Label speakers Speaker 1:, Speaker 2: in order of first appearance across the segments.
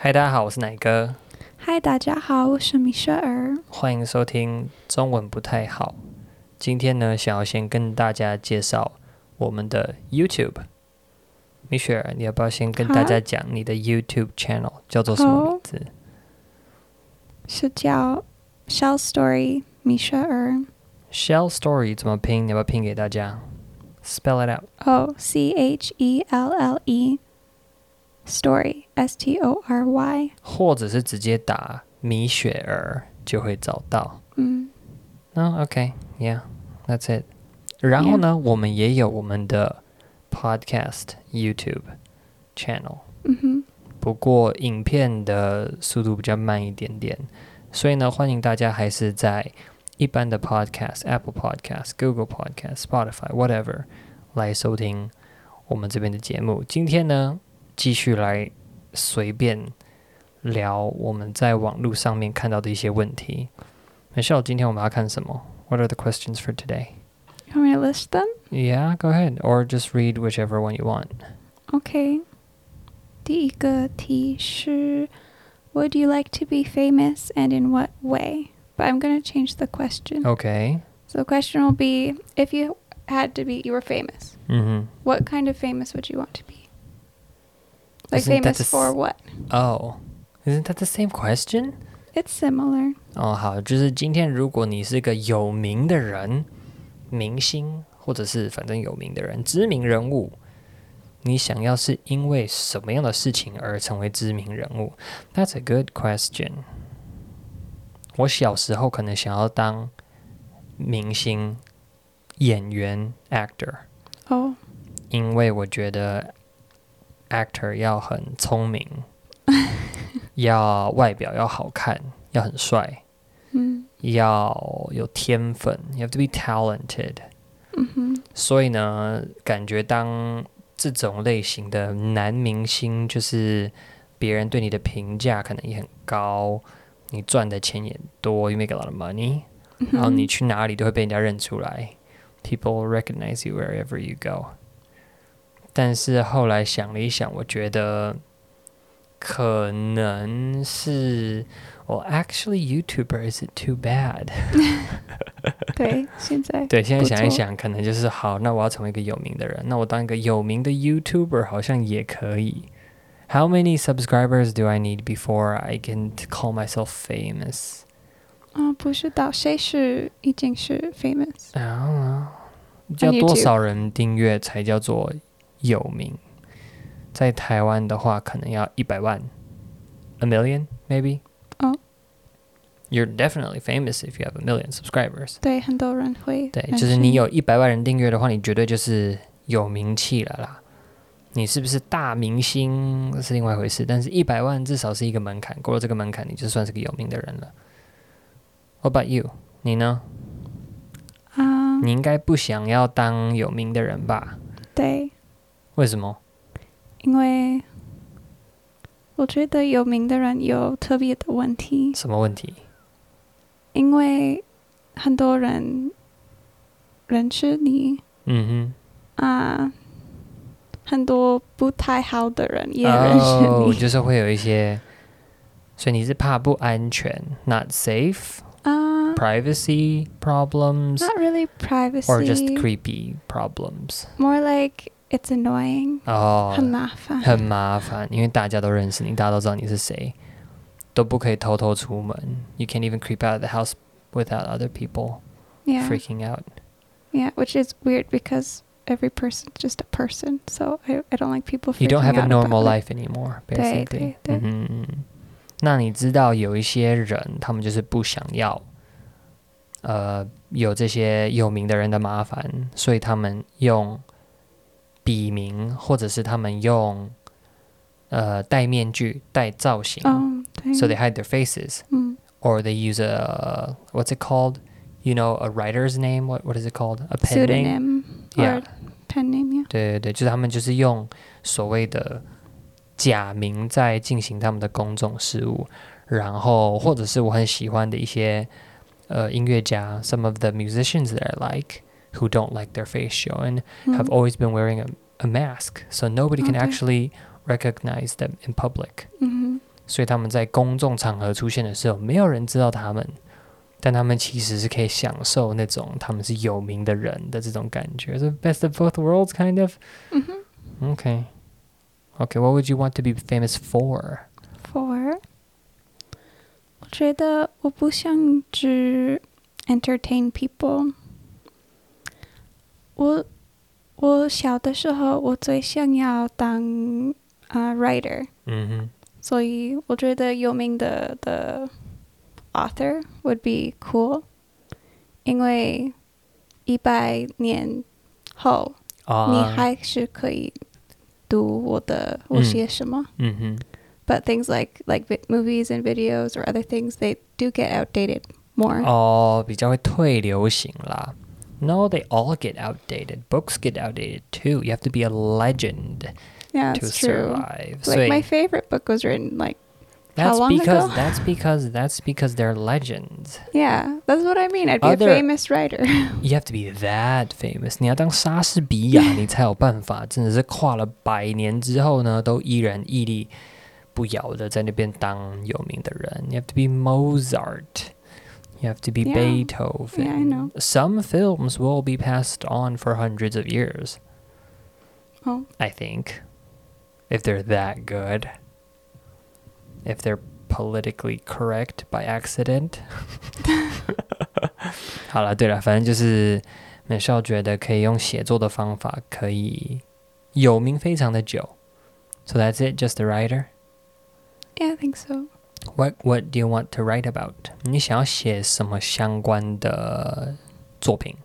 Speaker 1: 嗨，大家好，我是奶哥，
Speaker 2: 嗨，大家好，我是米雪儿。
Speaker 1: 欢迎收听中文不太好。今天呢，想要先跟大家介绍我们的 YouTube。米雪儿，你要不要先跟大家讲你的 YouTube channel 叫做什么名字？
Speaker 2: 是叫 Shell Story 米雪儿。
Speaker 1: Shell Story 怎么拼？你要不要拼给大家？Spell it out。
Speaker 2: 哦，C H E L L E Story S T O R Y。
Speaker 1: 或者是直接打米雪儿就会找到。
Speaker 2: 嗯
Speaker 1: 那、OK，Yeah，that's it。然后呢我们也有我们的 Podcast YouTube channel。
Speaker 2: 嗯哼，
Speaker 1: 不过影片的速度比较慢一点点，所以呢，欢迎大家还是在一般的 Podcast、Apple Podcast、Google Podcast、Spotify whatever 来收听我们这边的节目。今天呢，继续来随便聊我们在网络上面看到的一些问题。Michelle，今天我们要看什么？What are the questions for today?
Speaker 2: You want me to list them?
Speaker 1: Yeah, go ahead, or just read whichever one you want.
Speaker 2: Okay. 第一个题是 Would you like to be famous and in what way? But I'm going to change the question.
Speaker 1: Okay.
Speaker 2: So the question will be if you had to be you were famous.
Speaker 1: 嗯哼。
Speaker 2: What kind of famous would you want to be? Like
Speaker 1: Isn't that
Speaker 2: famous
Speaker 1: the s-
Speaker 2: for what?
Speaker 1: Oh, isn't that the same question?
Speaker 2: It's similar.
Speaker 1: 哦，好，就是今天如果你是个有名的人，明星，或者是反正有名的人，知名人物，你想要是因为什么样的事情而成为知名人物？That's a good question。我小时候可能想要当明星、演员 （actor），
Speaker 2: Oh.
Speaker 1: 因为我觉得 actor 要很聪明，要外表要好看，要很帅
Speaker 2: ，Mm.
Speaker 1: 要有天分，you have to be talented。
Speaker 2: hmm
Speaker 1: 所以呢，感觉当这种类型的男明星，就是别人对你的评价可能也很高，你赚的钱也多，you make a lot of money，、然后你去哪里都会被人家认出来，people recognize you wherever you go。但是后来想了一想，我觉得可能是我、well, actually YouTuber isn't too bad。
Speaker 2: 对，现在
Speaker 1: 对，现在想一想，可能就是好，那我要成为一个有名的人，那我当一个有名的 YouTuber 好像也可以。How many subscribers do I need before I can call myself famous?
Speaker 2: 啊，不知道谁是已经是 famous。
Speaker 1: 啊，要多少人订阅才叫做有名？在台湾的话，可能要一百万，a million maybe.
Speaker 2: 哦
Speaker 1: You're definitely famous if you have a million subscribers.
Speaker 2: 对，很多人会
Speaker 1: 对，就是你有一百万人订阅的话，你绝对就是有名气了啦。你是不是大明星是另外一回事，但是一百万至少是一个门槛，过了这个门槛，你就算是个有名的人了。What about you？你呢？
Speaker 2: 啊，
Speaker 1: 你应该不想要当有名的人吧？
Speaker 2: 对，
Speaker 1: 为什么？
Speaker 2: 因为我觉得有名的人有特别的问题，
Speaker 1: 什么问题？
Speaker 2: 因为很多人认识你
Speaker 1: 嗯
Speaker 2: 啊，很多不太好的人也
Speaker 1: 哼，
Speaker 2: 认识
Speaker 1: 哦，
Speaker 2: 你
Speaker 1: 就是会有一些，所以你是怕不安全，not safe,
Speaker 2: 啊。
Speaker 1: privacy problems,
Speaker 2: Not really privacy,
Speaker 1: or just creepy problems？
Speaker 2: more like it's annoying，、
Speaker 1: 哦，
Speaker 2: 很麻烦。
Speaker 1: 很麻烦，因为大家都认识你，大家都知道你是谁，都不可以偷偷出门。You can't even creep out of the house without other people
Speaker 2: yeah,
Speaker 1: freaking out.
Speaker 2: yeah, which is weird because every person's just a person, so I I don't like people.
Speaker 1: You don't
Speaker 2: freaking
Speaker 1: have a
Speaker 2: out
Speaker 1: normal
Speaker 2: about it.
Speaker 1: life anymore,
Speaker 2: 对
Speaker 1: basically.
Speaker 2: 对对
Speaker 1: 嗯哼嗯哼那你知道有一些人，他们就是不想要，呃，有这些有名的人的麻烦，所以他们用 笔名，或者是他们用呃戴面具、戴造型。so they hide their faces
Speaker 2: 嗯
Speaker 1: or they use a what's it called you know a writer's name what what is it called a pen name
Speaker 2: pseudonym
Speaker 1: Yeah.
Speaker 2: pen name, yeah.
Speaker 1: 对对对就是他们就是用所谓的假名在进行他们的公众事务然后或者是我很喜欢的一些呃音乐家 some of the musicians that I like who don't like their face shown have
Speaker 2: 嗯
Speaker 1: always been wearing a, a mask so nobody can
Speaker 2: Okay.
Speaker 1: actually recognize them in public
Speaker 2: 嗯
Speaker 1: 所以他们在公众场合出现的时候，没有人知道他们，但他们其实是可以享受那种他们是有名的人的这种感觉。So best of both worlds, kind of.
Speaker 2: 嗯哼
Speaker 1: Okay. Okay, what would you want to be famous for?
Speaker 2: ，for，我觉得我不想只 entertain people。 我我小的时候，我最想要当啊、writer，
Speaker 1: 嗯哼，
Speaker 2: 所以我觉得有名的的 author would be cool，因为一百年后
Speaker 1: 啊，
Speaker 2: 你还是可以读我的我
Speaker 1: 嗯
Speaker 2: 写什么。
Speaker 1: 嗯哼，
Speaker 2: But things like like vi- movies and videos or other things, they do get outdated more.
Speaker 1: 哦，比较会退流行啦。 No, they all get outdated. Books get outdated too. You have to be a legend
Speaker 2: yeah,
Speaker 1: to
Speaker 2: it's true.
Speaker 1: survive.
Speaker 2: Like
Speaker 1: 所以
Speaker 2: my favorite book was written like
Speaker 1: that's
Speaker 2: how long
Speaker 1: because
Speaker 2: ago?
Speaker 1: that's because that's because they're legends.
Speaker 2: yeah, that's what I mean. I'd be
Speaker 1: Other-
Speaker 2: a famous writer.
Speaker 1: You have to be that famous. 你要当莎士比亚，你才有办法。真的是跨了百年之后呢，都依然屹立不摇的在那边当有名的人。You have to be Mozart. You have to be
Speaker 2: Yeah.
Speaker 1: Beethoven.
Speaker 2: Yeah, I know.
Speaker 1: Some films will be passed on for hundreds of years.
Speaker 2: oh,
Speaker 1: I think. If they're that good. If they're politically correct by accident. 好了，对了，反正就是美少觉得可以用写作的方法可以有名非常的久。So that's it, just a writer.
Speaker 2: yeah, I think so.
Speaker 1: What What do you want to write about? 你想要写什么相关的作品？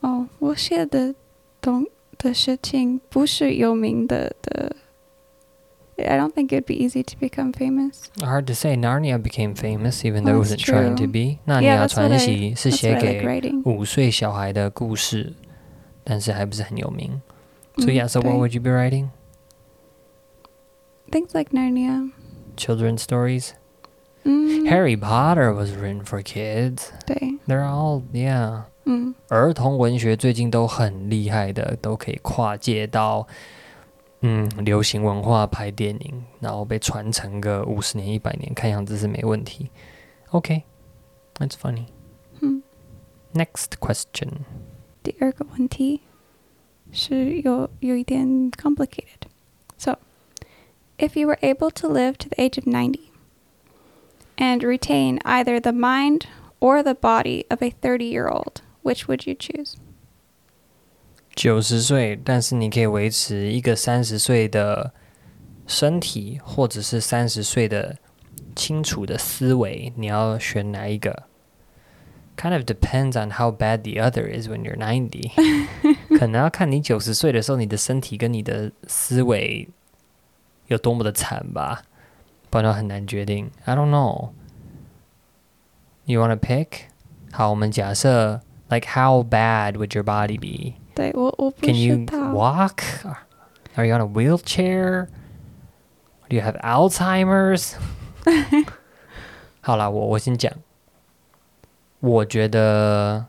Speaker 2: Oh, 我写的东的事情不是有名的的。I don't think it'd be easy to become famous.
Speaker 1: Hard to say. Narnia became famous, even though it
Speaker 2: That's
Speaker 1: wasn't trying to
Speaker 2: true.
Speaker 1: be. 纳
Speaker 2: Yeah,
Speaker 1: 尼亚
Speaker 2: that's what
Speaker 1: 传
Speaker 2: I-
Speaker 1: 奇是
Speaker 2: That's
Speaker 1: 写
Speaker 2: what I like
Speaker 1: 给
Speaker 2: writing.
Speaker 1: 五岁小孩的故事，但是还不是很有名。So
Speaker 2: 嗯
Speaker 1: yeah, so what
Speaker 2: 对
Speaker 1: would you be writing?
Speaker 2: Things like Narnia.
Speaker 1: Children's stories.
Speaker 2: 嗯
Speaker 1: Harry Potter was written for kids.
Speaker 2: 对，
Speaker 1: They're all yeah.
Speaker 2: 嗯
Speaker 1: 儿童文学最近都很厉害的，都可以跨界到嗯流行文化拍电影，然后被传承个五十年、一百年，看样子是没问题。Okay, that's funny.
Speaker 2: 嗯。
Speaker 1: Next question.
Speaker 2: 第二个问题是有有一点 complicated. So, if you were able to live to the age of 90 and retain either the mind or the body of a 30-year-old, which would you choose?
Speaker 1: 九十岁，但是你可以维持一个三十岁的身体，或者是三十岁的清楚的思维，你要选哪一个？Kind of depends on how bad the other is when you're ninety 。可能要看你九十岁的时候，你的身体跟你的思维有多么的惨吧， 不然很难决定。I don't know. You wanna pick？好，我们假设，like how bad would your body be？
Speaker 2: 对，我我不
Speaker 1: Can
Speaker 2: 知
Speaker 1: you
Speaker 2: 道。
Speaker 1: walk? Are you on a wheelchair? Do you have Alzheimer's? 好啦，我我先讲。我觉得，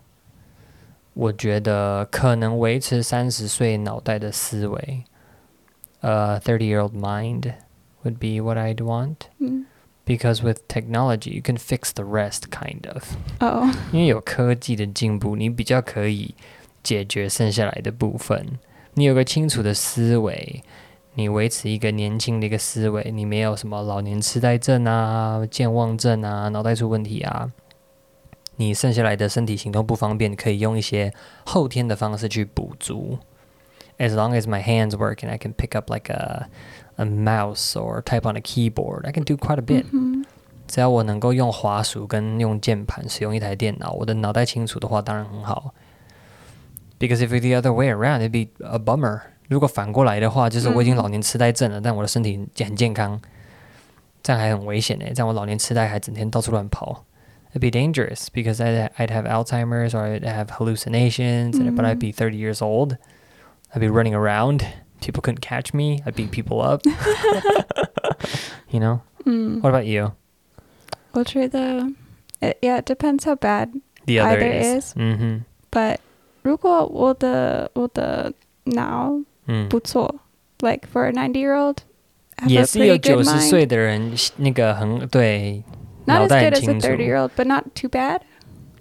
Speaker 1: 我觉得可能维持三十岁脑袋的思维，呃、t h i r t y year old mind would be what I'd want
Speaker 2: 嗯
Speaker 1: because with technology you can fix the rest, kind of.
Speaker 2: 哦，
Speaker 1: 因为有科技的进步，你比较可以解决剩下来的部分。你有个清楚的思维，你维持一个年轻的一个思维，你没有什么老年痴呆症啊、健忘症啊、脑袋出问题啊。你剩下来的身体行动不方便，可以用一些后天的方式去补足。As long as my hands work and I can pick up like a a mouse or type on a keyboard, I can do quite a bit.
Speaker 2: 嗯
Speaker 1: 只要我能够用滑鼠跟用键盘使用一台电脑，我的脑袋清楚的话，当然很好。Because if it's the other way around, it'd be a bummer. 如果反过来的话，就是我已经
Speaker 2: 嗯
Speaker 1: 老年痴呆症了，但我的身体很健康，这样还很危险呢。这样我老年痴呆还整天到处乱跑，it'd be dangerous because I'd I'd have Alzheimer's or I'd have hallucinations, and but I'd be 30 years old. I'd be running around. People couldn't catch me. I'd beat people up. you know.
Speaker 2: 嗯，
Speaker 1: What about you?
Speaker 2: 我觉得，it, yeah, it depends how bad.
Speaker 1: The other
Speaker 2: Either
Speaker 1: is. 嗯哼，
Speaker 2: But 如果我的我的脑
Speaker 1: 嗯
Speaker 2: 不错，like for a 90 year old, have
Speaker 1: 也
Speaker 2: a
Speaker 1: 是有
Speaker 2: pretty
Speaker 1: 九
Speaker 2: good
Speaker 1: 十
Speaker 2: mind.
Speaker 1: 岁的人，那个很对，
Speaker 2: Not
Speaker 1: 脑
Speaker 2: as
Speaker 1: 袋
Speaker 2: good
Speaker 1: 很
Speaker 2: as a
Speaker 1: 清楚。
Speaker 2: 30 year old, but not too bad.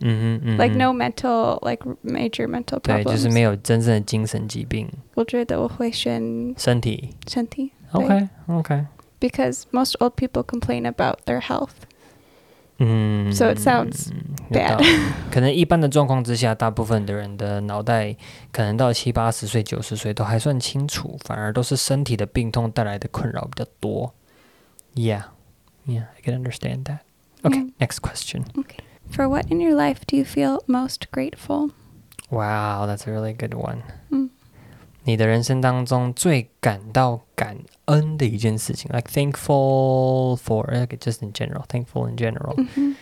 Speaker 1: 嗯哼嗯哼
Speaker 2: Like no mental, like major mental
Speaker 1: 对，就是没
Speaker 2: problems.
Speaker 1: 有真正的精神疾病，
Speaker 2: 我觉得我会选
Speaker 1: 身体。
Speaker 2: 身体。对
Speaker 1: OK OK，
Speaker 2: Because most old people complain about their health.
Speaker 1: 嗯
Speaker 2: So it sounds
Speaker 1: 有
Speaker 2: bad.
Speaker 1: 道理可能一般的状况之下，大部分的人的脑袋可能到七八十岁、九十岁都还算清楚，反而都是身体的病痛带来的困扰比较多。Yeah, yeah, I can understand that. Okay,
Speaker 2: Yeah.
Speaker 1: next question.
Speaker 2: For what in your life do you feel most grateful?
Speaker 1: Wow, that's a really good one.
Speaker 2: 嗯
Speaker 1: 你的人生当中最感到感恩的一件事情，like thankful for, like just in general, thankful in general，、
Speaker 2: Mhm.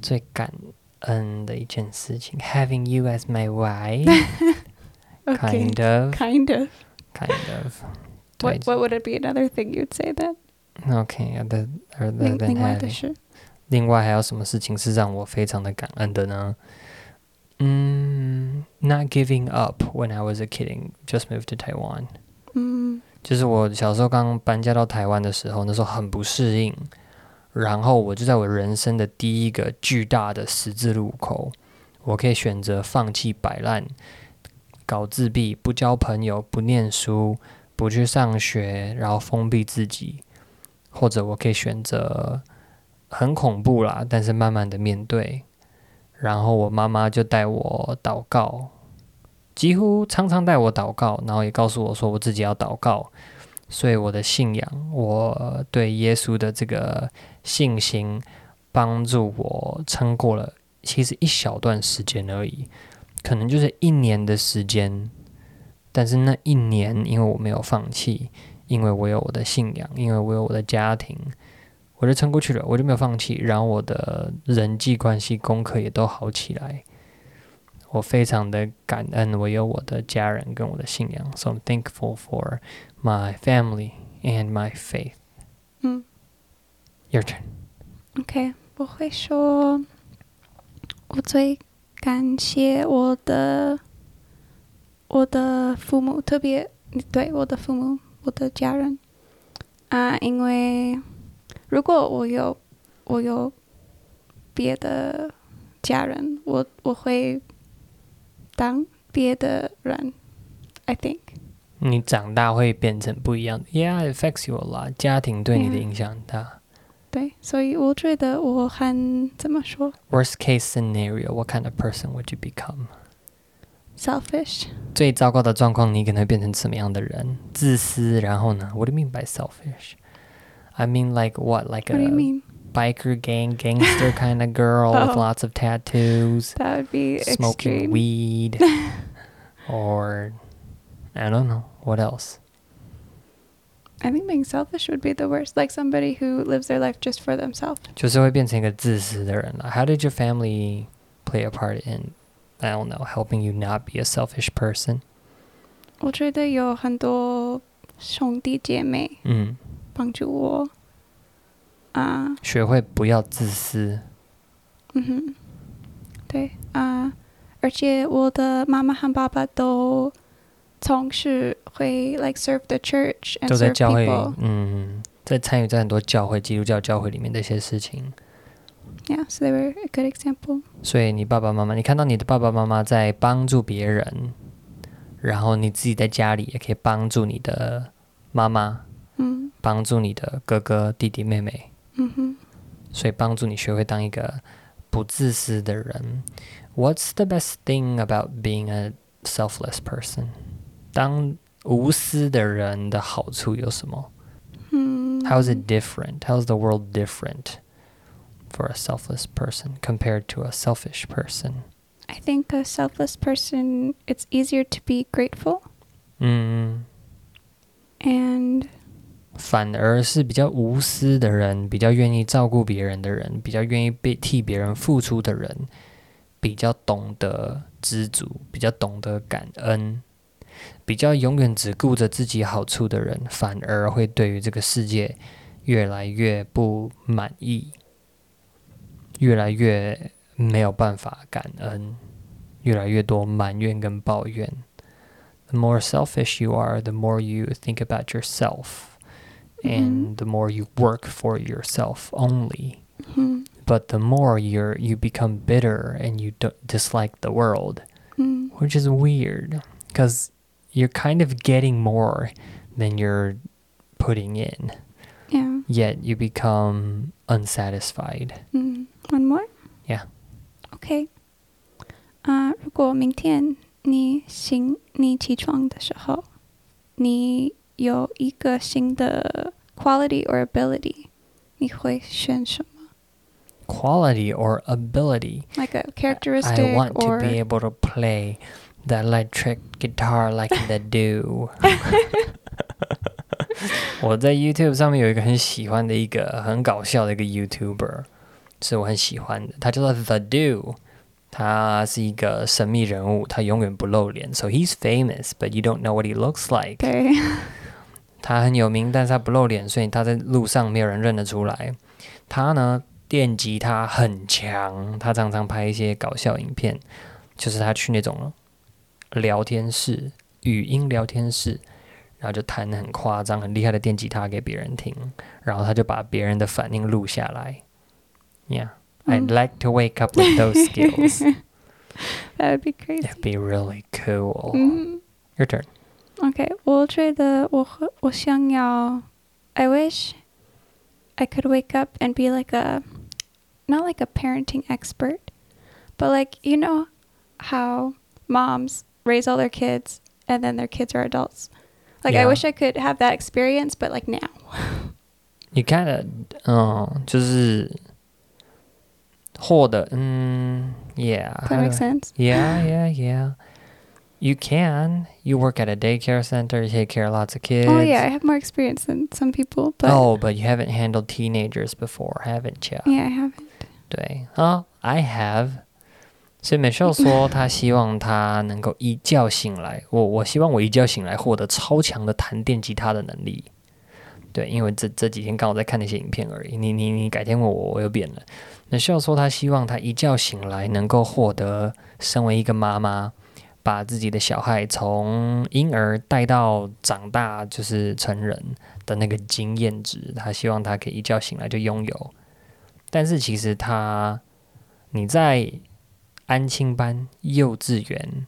Speaker 1: 最感恩的一件事情，having you as my wife,
Speaker 2: Okay.
Speaker 1: kind of,
Speaker 2: Kind of.
Speaker 1: kind of. 对
Speaker 2: What What would it be another thing you'd say then?
Speaker 1: Okay, other other
Speaker 2: 另
Speaker 1: than
Speaker 2: 另外的
Speaker 1: having.
Speaker 2: 是
Speaker 1: 另外还有什么事情是让我非常的感恩的呢？嗯，not giving up when I was a kid and just moved to Taiwan。
Speaker 2: 嗯
Speaker 1: 就是我小时候刚搬家到台湾的时候，那时候很不适应，然后我就在我人生的第一个巨大的十字路口，我可以选择放弃摆烂，搞自闭，不交朋友，不念书，不去上学，然后封闭自己，或者我可以选择很恐怖啦，但是慢慢的面对，然后我妈妈就带我祷告，几乎常常带我祷告，然后也告诉我说我自己要祷告，所以我的信仰，我对耶稣的这个信心，帮助我撑过了其实一小段时间而已，可能就是一年的时间，但是那一年因为我没有放弃，因为我有我的信仰，因为我有我的家庭。我就撑过去了，我就没有放弃，然后我的人际关系、功课也都好起来。我非常的感恩，我有我的家人跟我的信仰，so I'm thankful for my family and my faith.
Speaker 2: 嗯
Speaker 1: Your turn.
Speaker 2: OK，我会说，我最感谢我的我的父母，特别对我的父母，我的家人啊，因为如果我有我有别的家人，我我会当别的人，I think。
Speaker 1: 你长大会变成不一样的，Yeah, it affects you a lot. 家庭对你的.影响很大。
Speaker 2: 对，所以我觉得我很怎么说
Speaker 1: Worst case scenario, what kind of person would you
Speaker 2: become?，selfish。
Speaker 1: 最糟糕的状况，你可能会变成什么样的人？自私，然后呢？What do you mean by selfish? I mean like what? Like
Speaker 2: What do you
Speaker 1: a
Speaker 2: mean?
Speaker 1: biker gang, gangster kind of girl with
Speaker 2: Oh.
Speaker 1: lots of tattoos,
Speaker 2: That would be
Speaker 1: smoking
Speaker 2: extreme.
Speaker 1: weed, or I don't know what else.
Speaker 2: I think being selfish would be the worst. Like somebody who lives their life just for themselves.
Speaker 1: 就是会变成一个自私的人了。How did your family play a part in, I don't know, helping you not be a selfish person?
Speaker 2: 我觉得有很多兄弟姐妹
Speaker 1: 嗯，
Speaker 2: 帮助我。啊、
Speaker 1: 学会不要自私。
Speaker 2: 嗯哼，对啊、而且我的妈妈和爸爸都从事会 like serve the church and
Speaker 1: 都在教会嗯，在参与在很多教会、基督教教会里面的一些事情。
Speaker 2: Yeah, so they were a good example.
Speaker 1: 所以你爸爸妈妈，你看到你的爸爸妈妈在帮助别人，然后你自己在家里也可以帮助你的妈妈，
Speaker 2: 嗯
Speaker 1: 帮助你的哥哥、弟弟、妹妹，
Speaker 2: 嗯哼，
Speaker 1: 所以帮助你学会当一个不自私的人。What's the best thing about being a selfless person？当无私的人的好处有什么
Speaker 2: 嗯？
Speaker 1: How is it different? How is the world different for a selfless person compared to a selfish person?
Speaker 2: I think a selfless person, it's easier to be grateful
Speaker 1: 嗯，
Speaker 2: and
Speaker 1: 反而是比较无私的人，比较愿意照顾别人的人，比较愿意被替别人付出的人，比较懂得知足，比较懂得感恩，比较永远只顾着自己好处的人，反而会对于这个世界越来越不满意，越来越没有办法感恩，越来越多埋怨跟抱怨。The more selfish you are, the more you think about yourself. and the more you work for yourself only.
Speaker 2: 嗯
Speaker 1: But the more you're you become bitter and you d- dislike the world,
Speaker 2: 嗯
Speaker 1: which is weird because you're kind of getting more than you're putting in,
Speaker 2: ，Yeah，
Speaker 1: yet you become unsatisfied.
Speaker 2: 嗯，One more。
Speaker 1: Yeah.
Speaker 2: OK。啊、如果明天你醒你起床的时候，你有一个新的 quality or ability. 你会选什么?
Speaker 1: Quality or ability.
Speaker 2: Like a characteristic.
Speaker 1: I want to be able to play the electric guitar like the Dooo. 我在 YouTube 上面有一个很喜欢的一个很搞笑的一个 YouTuber，是我很喜欢的，他叫做 The Dooo，他是一个神秘人物，他永远不露脸，so he's famous，but you don't know what he looks like。
Speaker 2: 对。
Speaker 1: 他很有名，但是他不露脸，所以他在路上没有人认得出来。他呢，电吉他很强，他常常拍一些搞笑影片，就是他去那种聊天室、语音聊天室，然后就弹很夸张、很厉害的电吉他给别人听，然后他就把别人的反应录下来。Yeah, I'd
Speaker 2: 嗯
Speaker 1: like to wake up with those skills.
Speaker 2: That would be crazy.
Speaker 1: It'd be really cool.
Speaker 2: 嗯
Speaker 1: Your turn.
Speaker 2: ，OK，我觉得我和我想要，I wish I could wake up and be like a, not like a parenting expert, but like you know how moms raise all their kids and then their kids are adults. Like I
Speaker 1: Yeah.
Speaker 2: wish I could have that experience, but like now.
Speaker 1: You kind of，嗯，就是获得，嗯，Yeah.
Speaker 2: Does
Speaker 1: how
Speaker 2: that make
Speaker 1: do I-
Speaker 2: sense?
Speaker 1: Yeah, yeah, yeah. You can. You work at a daycare center. You take care of lots of kids.
Speaker 2: Oh yeah, I have more experience than some people, but
Speaker 1: oh, but you haven't handled teenagers before, haven't you?
Speaker 2: yeah, I haven't.
Speaker 1: 对啊、i have. 所以 Michelle 说，她希望她能够一觉醒来。我我希望我一觉醒来获得超强的弹电吉他的能力。对，因为这这几天刚好在看那些影片而已。你你你改天问我，我又变了。Michelle 说，她希望她一觉醒来能够获得身为一个妈妈， 把自己的小孩从婴儿带到长大就是成人的那个经验值。他希望他可以一觉醒来就拥有。但是其实他你在安亲班、幼稚园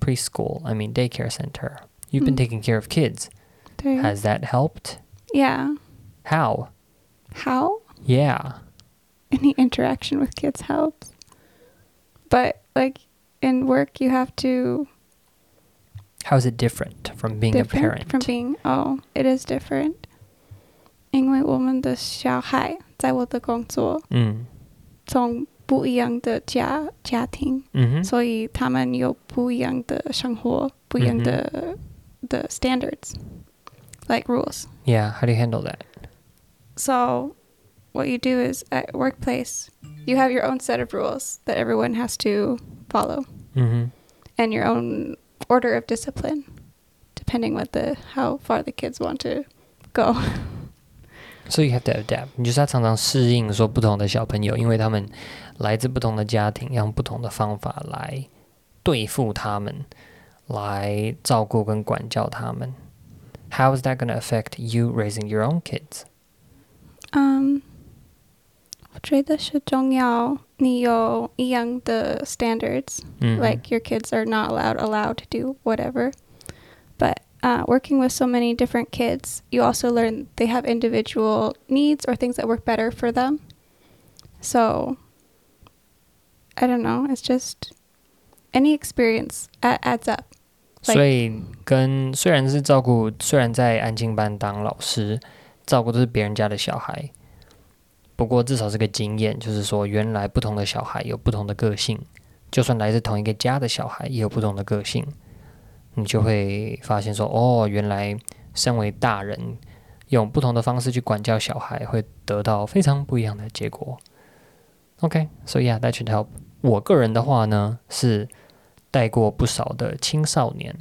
Speaker 1: （preschool），I mean daycare center，you've been
Speaker 2: 嗯
Speaker 1: taking care of kids.
Speaker 2: 对
Speaker 1: Has that helped?
Speaker 2: Yeah.
Speaker 1: How?
Speaker 2: How?
Speaker 1: Yeah.
Speaker 2: any interaction with kids helps. But like in work, you have to
Speaker 1: How is it different from being a
Speaker 2: different
Speaker 1: parent?
Speaker 2: from being. Oh, it is different. 因为我们的小孩在我的工作
Speaker 1: 嗯
Speaker 2: 从不一样的家家庭，
Speaker 1: 嗯哼
Speaker 2: 所以他们有不一样的生活，不一样的、的 standards, like rules.
Speaker 1: Yeah. How do you handle that?
Speaker 2: So, what you do is at workplace, you have your own set of rules that everyone has to follow,
Speaker 1: 嗯哼
Speaker 2: and your own order of discipline, depending what the how far the kids want to go.
Speaker 1: So you have to adapt. 你就是要常常适应说不同的小朋友，因为他们来自不同的家庭，用不同的方法来对付他们，来照顾跟管教他们。How is that going to affect you raising your own kids?
Speaker 2: Um, 我觉得是重要，你有一样的 standards.
Speaker 1: 嗯哼
Speaker 2: like your kids are not allowed allowed to do whatever but uh, working with so many different kids you also learn they have individual needs or things that work better for them so i don't know it's just any experience a- adds up
Speaker 1: 所以跟虽然是照顾，虽然在安静班当老师，照顾的是别人家的小孩， 不过至少是个经验，就是说原来不同的小孩有不同的个性，就算来自同一个家的小孩也有不同的个性，你就会发现说，哦，原来身为大人用不同的方式去管教小孩，会得到非常不一样的结果。OK，so、yeah, that should help。我个人的话呢是。带过不少的青少年、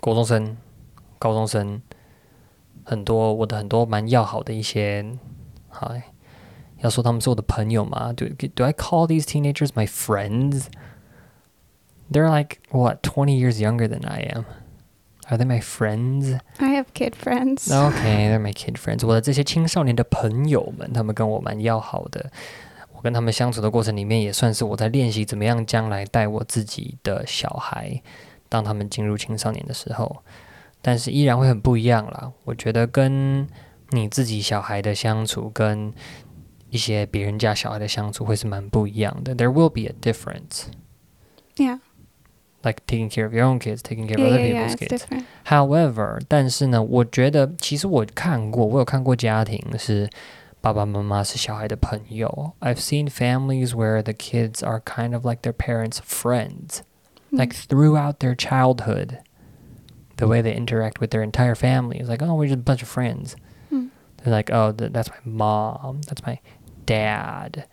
Speaker 1: 国中生、高中生，很多我的很多蛮要好的一些，嗨，要说他们是我的朋友吗？Do do I call these teenagers my friends? They're like what twenty years younger than I am. Are they my friends?
Speaker 2: I have kid friends.
Speaker 1: Okay, they're my kid friends. 我的这些青少年的朋友们，他们跟我蛮要好的。我跟他们相处的过程里面，也算是我在练习怎么样将来带我自己的小孩，当他们进入青少年的时候。但是依然会很不一样啦。我觉得跟 你自己小孩的相处，跟一些别人家小孩的相处，会是蛮不一样的。There will be a difference.
Speaker 2: Yeah.
Speaker 1: Like taking care of your own kids, taking care of
Speaker 2: Yeah,
Speaker 1: other
Speaker 2: yeah, yeah.
Speaker 1: people's
Speaker 2: It's
Speaker 1: kids.
Speaker 2: different.
Speaker 1: However，但是呢，我觉得其实我看过，我有看过家庭是爸爸妈妈是小孩的朋友。I've seen families where the kids are kind of like their parents' friends, like throughout their childhood. The way they interact with their entire family is like, oh, we're just a bunch of friends.
Speaker 2: Mm.
Speaker 1: They're like, oh, th- that's my mom, that's my dad.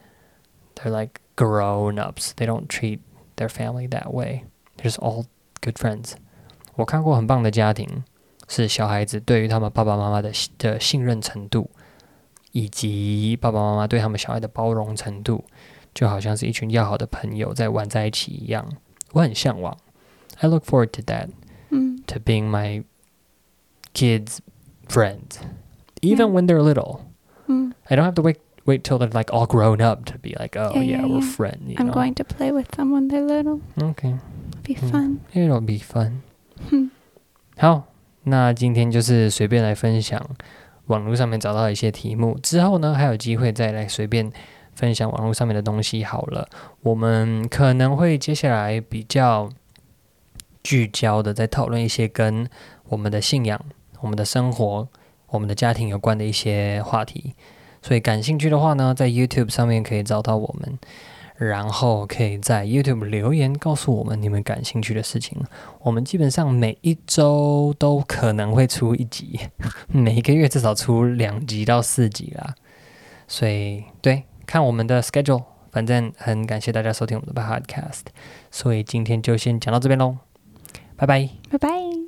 Speaker 1: They're like grown ups. They don't treat their family that way. They're just all good friends. 我看过很棒的家庭，是小孩子对于他们爸爸妈妈的的信任程度，以及爸爸妈妈对他们小孩的包容程度，就好像是一群要好的朋友在玩在一起一样。我很向往。I look forward to that,
Speaker 2: Mm.
Speaker 1: to being my kids' friend, even
Speaker 2: Yeah.
Speaker 1: when they're little.
Speaker 2: Mm.
Speaker 1: I don't have to wait wait till they're like all grown up to be like, oh
Speaker 2: Yeah,
Speaker 1: yeah,
Speaker 2: yeah,
Speaker 1: we're
Speaker 2: yeah.
Speaker 1: friends. You
Speaker 2: I'm
Speaker 1: know?
Speaker 2: going to play with them when they're little.
Speaker 1: Okay.
Speaker 2: Be
Speaker 1: Mm.
Speaker 2: fun.
Speaker 1: It'll be fun.
Speaker 2: 嗯
Speaker 1: 好，那今天就是随便来分享网络上面找到的一些题目，之后呢还有机会再来随便分享网络上面的东西。好了，我们可能会接下来比较聚焦的，在讨论一些跟我们的信仰、我们的生活、 我们的家庭有关的一些话题。所以感兴趣的话呢，在 YouTube 上面可以找到我们，然后可以在 YouTube 留言告诉我们你们感兴趣的事情。我们基本上每一周都可能会出一集，每个月至少出两集到四集啦。所以对，看我们的 schedule，反正很感谢大家收听我们的 podcast。所以今天就先讲到这边喽，拜拜。
Speaker 2: 拜拜